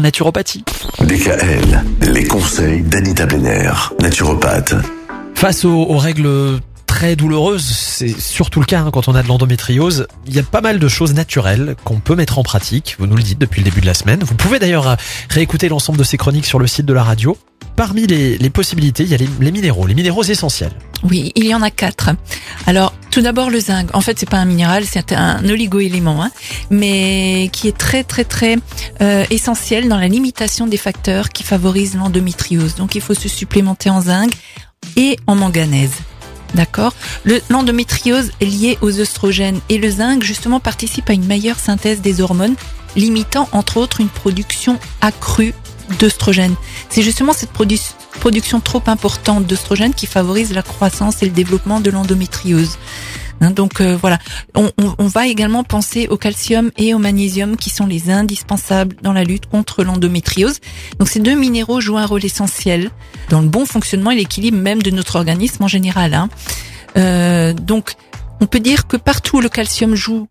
naturopathie. DKL, les conseils d'Anita Benner, naturopathe. Face aux, aux règles très douloureuses, c'est surtout le cas hein, quand on a de l'endométriose, il y a pas mal de choses naturelles qu'on peut mettre en pratique, vous nous le dites depuis le début de la semaine. Vous pouvez d'ailleurs euh, réécouter l'ensemble de ces chroniques sur le site de la radio. Parmi les, les possibilités, il y a les, les minéraux, les minéraux essentiels. Oui, il y en a quatre. Alors, tout d'abord le zinc. En fait, c'est pas un minéral, c'est un oligo-élément, hein, mais qui est très très très euh, essentiel dans la limitation des facteurs qui favorisent l'endométriose. Donc, il faut se supplémenter en zinc et en manganèse. D'accord? Le- L'endométriose est liée aux oestrogènes et le zinc justement participe à une meilleure synthèse des hormones, limitant entre autres une production accrue d'œstrogènes. C'est justement cette produ- production trop importante d'œstrogènes qui favorise la croissance et le développement de l'endométriose. Hein, donc euh, voilà, on, on- on va également penser au calcium et au magnésium qui sont les indispensables dans la lutte contre l'endométriose. Donc ces deux minéraux jouent un rôle essentiel dans le bon fonctionnement et l'équilibre même de notre organisme en général. hein. Euh, donc on peut dire que partout où le calcium joue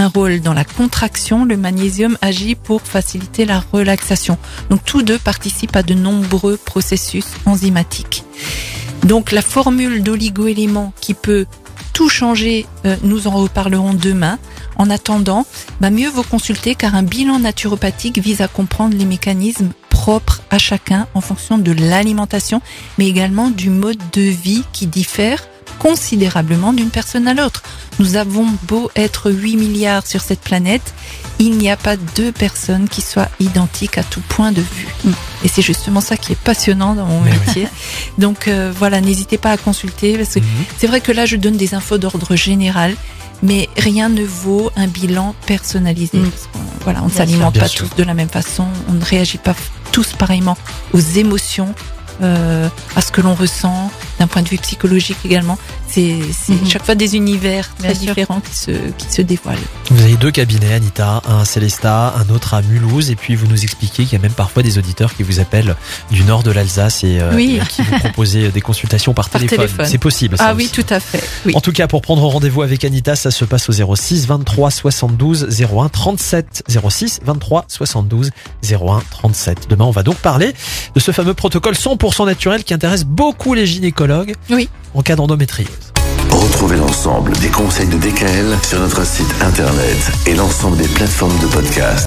un rôle dans la contraction, le magnésium agit pour faciliter la relaxation. Donc tous deux participent à de nombreux processus enzymatiques. Donc la formule d'oligo-éléments qui peut tout changer, euh, nous en reparlerons demain. En attendant, bah, mieux vaut consulter car un bilan naturopathique vise à comprendre les mécanismes propres à chacun en fonction de l'alimentation, mais également du mode de vie qui diffère considérablement d'une personne à l'autre. Nous avons beau être 8 milliards sur cette planète, il n'y a pas deux personnes qui soient identiques à tout point de vue. Et c'est justement ça qui est passionnant dans mon Mais oui. métier. Donc euh, voilà, n'hésitez pas à consulter parce que Mhm. c'est vrai que là je donne des infos d'ordre général, mais rien ne vaut un bilan personnalisé. Mm. Voilà, on ne s'alimente pas sûr. tous de la même façon, on ne réagit pas tous pareillement aux émotions, euh, à ce que l'on ressent, d'un point de vue psychologique également. C'est Mhm. chaque fois des univers très Bien différents qui se, qui se dévoilent. Vous avez deux cabinets, Anita, un à Célestat, un autre à Mulhouse, et puis vous nous expliquez qu'il y a même parfois des auditeurs qui vous appellent du nord de l'Alsace et, euh, Oui. et qui vous proposent des consultations par, Par téléphone. téléphone. C'est possible. ça Ah oui, tout à fait. Oui. En tout cas, pour prendre rendez-vous avec Anita, ça se passe au 06 23 72 01 37. 06 23 72 01 37. Demain, on va donc parler de ce fameux protocole 100% naturel qui intéresse beaucoup les gynécologues Oui. en cas d'endométriose. Retrouvez l'ensemble des conseils de DKL sur notre site internet et l'ensemble des plateformes de podcast.